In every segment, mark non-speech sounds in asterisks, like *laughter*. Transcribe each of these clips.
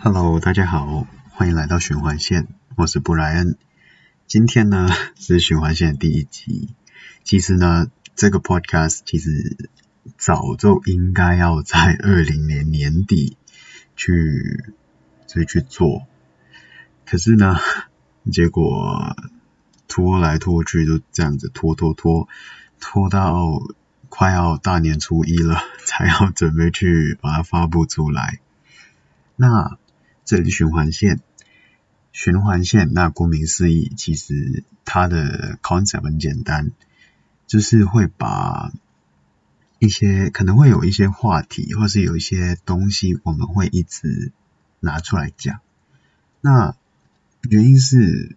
Hello，大家好，欢迎来到循环线，我是布莱恩。今天呢 *laughs* 是循环线第一集。其实呢，这个 Podcast 其实早就应该要在 *laughs* 二零年年底去以去做，可是呢，*laughs* 结果拖来拖去就这样子拖拖拖，拖到快要大年初一了，才要准备去把它发布出来。那这里循环线，循环线，那顾名思义，其实它的 concept 很简单，就是会把一些可能会有一些话题，或是有一些东西，我们会一直拿出来讲。那原因是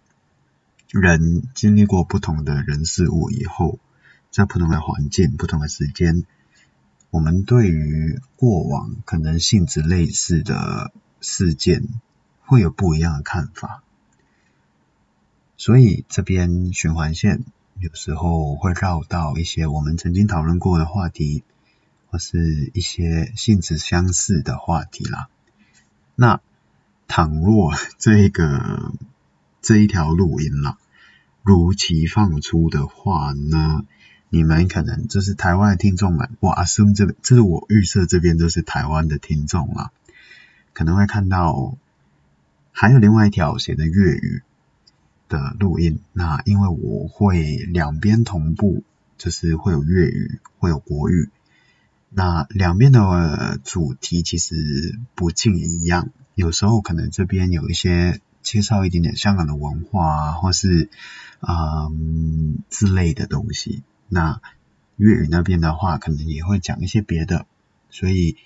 人经历过不同的人事物以后，在不同的环境、不同的时间，我们对于过往可能性质类似的。事件会有不一样的看法，所以这边循环线有时候会绕到一些我们曾经讨论过的话题，或是一些性质相似的话题啦。那倘若 *laughs* 这个这一条录音啦，如期放出的话呢，你们可能就是台湾的听众们，我 assume 这这是我预设这边都是台湾的听众啦。可能会看到还有另外一条写的粤语的录音，那因为我会两边同步，就是会有粤语，会有国语，那两边的主题其实不尽一样，有时候可能这边有一些介绍一点点香港的文化啊，或是嗯之类的东西，那粤语那边的话，可能也会讲一些别的，所以。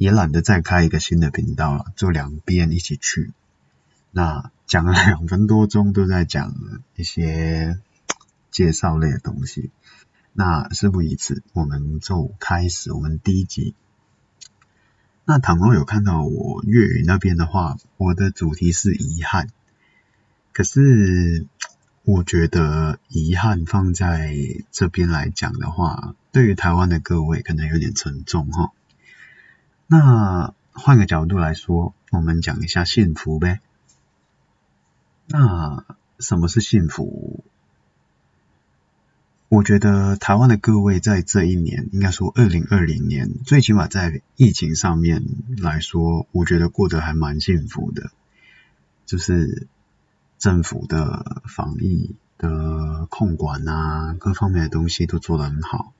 也懒得再开一个新的频道了，就两边一起去。那讲了两分多钟，都在讲一些介绍类的东西。那事不宜迟，我们就开始我们第一集。那倘若有看到我粤语那边的话，我的主题是遗憾。可是我觉得遗憾放在这边来讲的话，对于台湾的各位可能有点沉重哈。那换个角度来说，我们讲一下幸福呗。那什么是幸福？我觉得台湾的各位在这一年，应该说二零二零年，最起码在疫情上面来说，我觉得过得还蛮幸福的。就是政府的防疫的控管啊，各方面的东西都做得很好。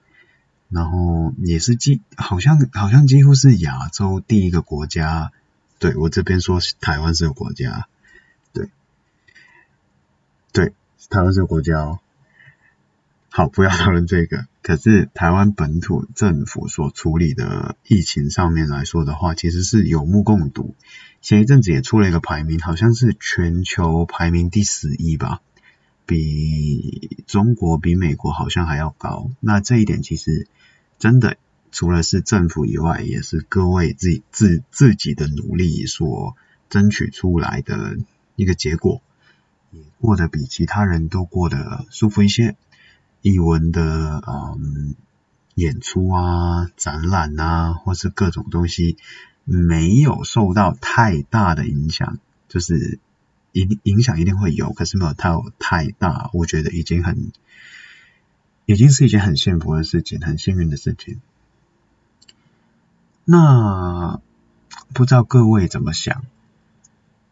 然后也是几，好像好像几乎是亚洲第一个国家，对我这边说台湾是个国家，对，对，台湾是个国家哦。好，不要讨论这个。可是台湾本土政府所处理的疫情上面来说的话，其实是有目共睹。前一阵子也出了一个排名，好像是全球排名第十一吧，比中国、比美国好像还要高。那这一点其实。真的，除了是政府以外，也是各位自己自自己的努力所争取出来的一个结果，也过得比其他人都过得舒服一些。译文的嗯演出啊、展览啊，或是各种东西，没有受到太大的影响，就是影影响一定会有，可是没有太太大，我觉得已经很。已经是一件很幸福的事情，很幸运的事情。那不知道各位怎么想？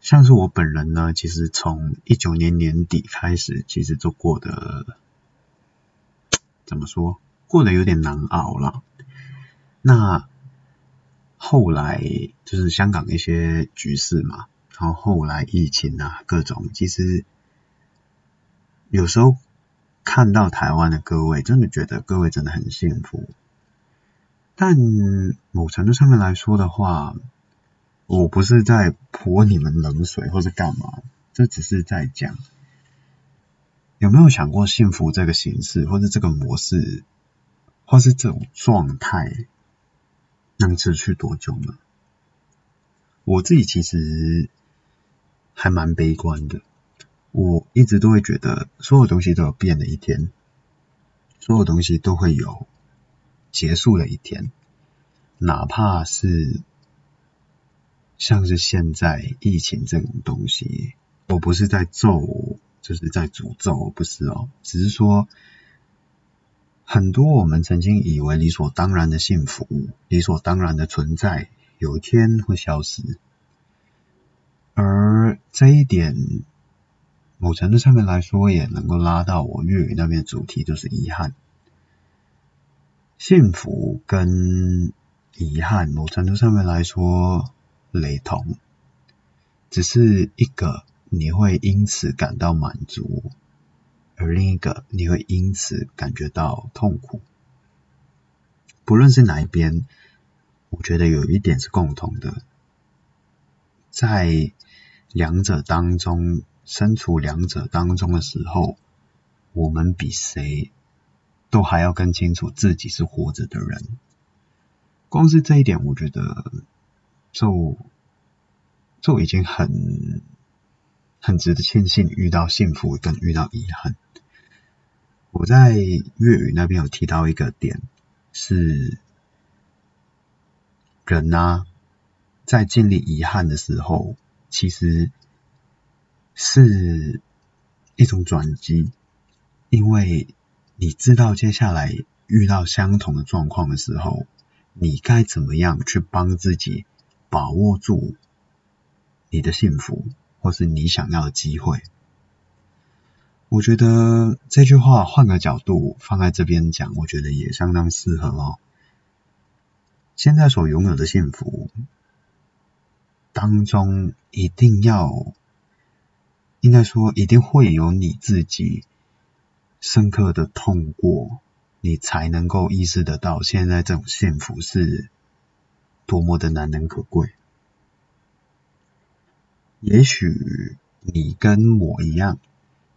像是我本人呢，其实从一九年年底开始，其实就过得怎么说？过得有点难熬了。那后来就是香港一些局势嘛，然后后来疫情啊，各种，其实有时候。看到台湾的各位，真的觉得各位真的很幸福。但某程度上面来说的话，我不是在泼你们冷水或者干嘛，这只是在讲，有没有想过幸福这个形式，或者这个模式，或是这种状态，能持续多久呢？我自己其实还蛮悲观的。我一直都会觉得，所有东西都有变的一天，所有东西都会有结束的一天，哪怕是像是现在疫情这种东西，我不是在咒，就是在诅咒，不是哦，只是说很多我们曾经以为理所当然的幸福，理所当然的存在，有一天会消失，而这一点。某程度上面来说，也能够拉到我粤语那边主题，就是。遗憾。幸福跟遗憾，某程度上面来说雷同，只是。一个你会因此感到满足，而另一个你会因此感觉到痛苦。不论是。哪一边，我觉得有一点是。共同的，在两者当中。身处两者当中的时候，我们比谁都还要更清楚自己是活着的人。光是这一点，我觉得就就已经很很值得庆幸遇到幸福跟遇到遗憾。我在粤语那边有提到一个点，是人啊，在经历遗憾的时候，其实。是一种转机，因为你知道接下来遇到相同的状况的时候，你该怎么样去帮自己把握住你的幸福，或是你想要的机会。我觉得这句话换个角度放在这边讲，我觉得也相当适合哦。现在所拥有的幸福当中，一定要。应该说，一定会有你自己深刻的痛过，你才能够意识得到现在这种幸福是多么的难能可贵。也许你跟我一样，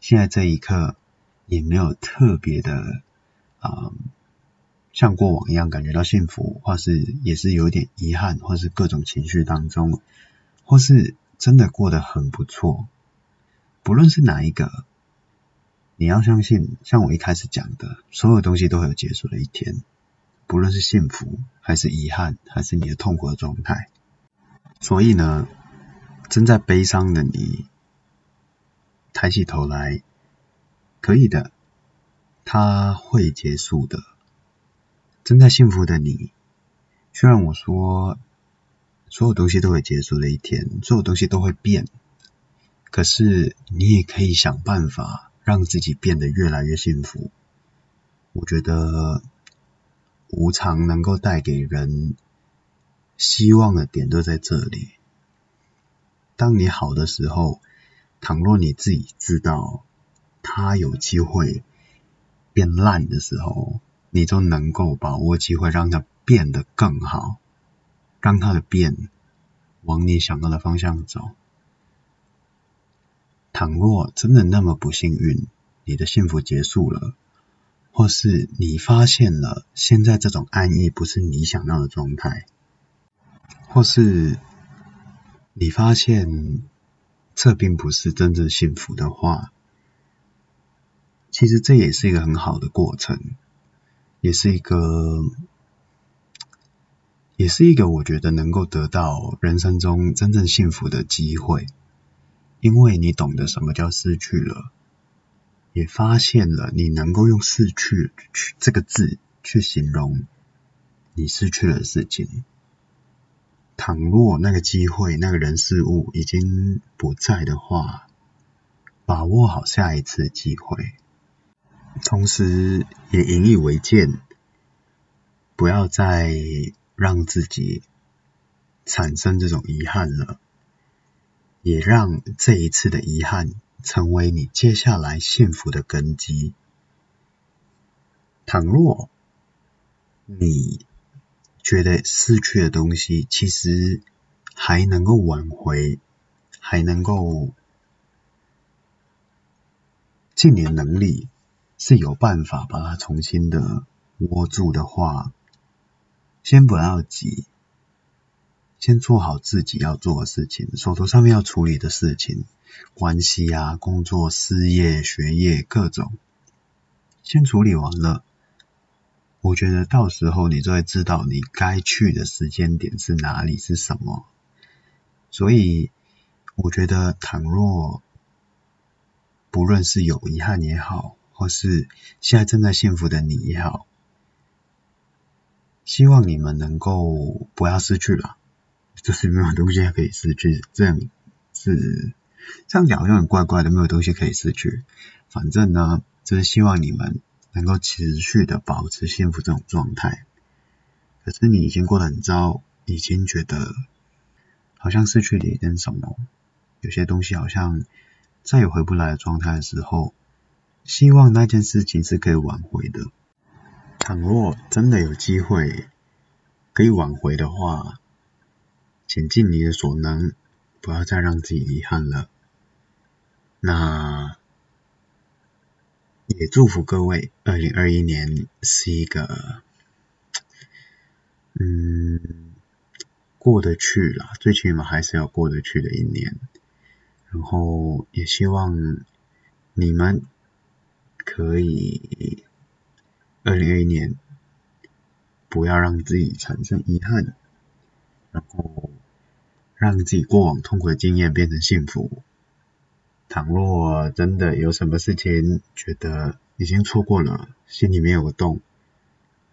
现在这一刻也没有特别的啊，像过往一样感觉到幸福，或是也是有点遗憾，或是各种情绪当中，或是真的过得很不错。不论是哪一个，你要相信，像我一开始讲的，所有东西都会有结束的一天。不论是幸福，还是遗憾，还是你的痛苦的状态。所以呢，正在悲伤的你，抬起头来，可以的，它会结束的。正在幸福的你，虽然我说，所有东西都会结束的一天，所有东西都会变。可是，你也可以想办法让自己变得越来越幸福。我觉得，无常能够带给人希望的点都在这里。当你好的时候，倘若你自己知道它有机会变烂的时候，你就能够把握机会让它变得更好，让它的变往你想要的方向走。倘若真的那么不幸运，你的幸福结束了，或是你发现了现在这种安逸不是你想要的状态，或是你发现这并不是真正幸福的话，其实这也是一个很好的过程，也是一个，也是一个我觉得能够得到人生中真正幸福的机会。因为你懂得什么叫失去了，也发现了你能够用“失去”去这个字去形容你失去了的事情。倘若那个机会、那个人事物已经不在的话，把握好下一次机会，同时也引以为戒，不要再让自己产生这种遗憾了。也让这一次的遗憾成为你接下来幸福的根基。倘若你觉得失去的东西其实还能够挽回，还能够尽你能力是有办法把它重新的握住的话，先不要急。先做好自己要做的事情，手头上面要处理的事情，关系啊、工作、事业、学业各种，先处理完了。我觉得到时候你就会知道你该去的时间点是哪里，是什么。所以我觉得，倘若不论是有遗憾也好，或是现在正在幸福的你也好，希望你们能够不要失去了，就是没有东西可以失去，这样是这样讲好像很怪怪的，没有东西可以失去。反正呢，就是希望你们能够持续的保持幸福这种状态。可是你已经过得很糟，已经觉得好像失去了一点什么，有些东西好像再也回不来的状态的时候，希望那件事情是可以挽回的。倘若真的有机会可以挽回的话，请尽你的所能，不要再让自己遗憾了。那也祝福各位，二零二一年是一个，嗯，过得去了，最起码还是要过得去的一年。然后也希望你们可以。二零二一年，不要让自己产生遗憾，然后让自己过往痛苦的经验变成幸福。倘若真的有什么事情觉得已经错过了，心里面有个洞，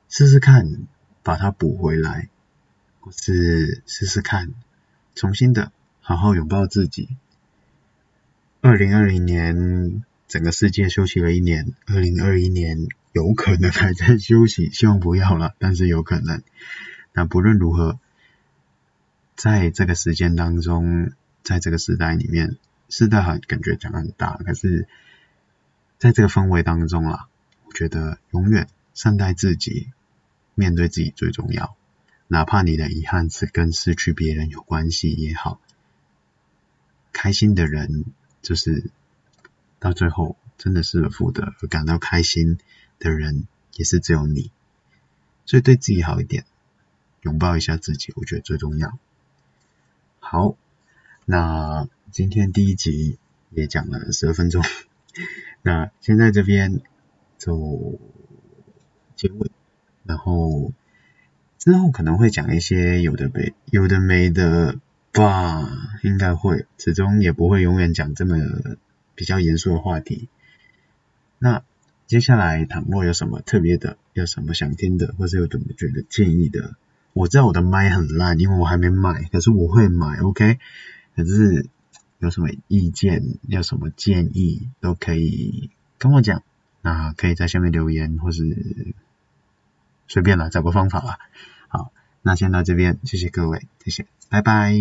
试试看把它补回来，或是试试看重新的好好拥抱自己。二零二零年。整个世界休息了一年，二零二一年有可能还在休息，希望不要了，但是有可能。那不论如何，在这个时间当中，在这个时代里面，时代很感觉讲很大，可是在这个氛围当中啦，我觉得永远善待自己，面对自己最重要。哪怕你的遗憾是跟失去别人有关系也好，开心的人就是。到最后，真的失而复得感到开心的人，也是只有你。所以对自己好一点，拥抱一下自己，我觉得最重要。好，那今天第一集也讲了十二分钟，*laughs* 那现在这边就结尾，然后之后可能会讲一些有的没有的没的吧，应该会，始终也不会永远讲这么。比较严肃的话题，那接下来倘若有什么特别的，有什么想听的，或者有什么觉得建议的，我知道我的麦很烂，因为我还没买，可是我会买，OK？可是有什么意见，有什么建议，都可以跟我讲，那可以在下面留言，或是随便啦，找个方法啦。好，那先到这边，谢谢各位，谢谢，拜拜。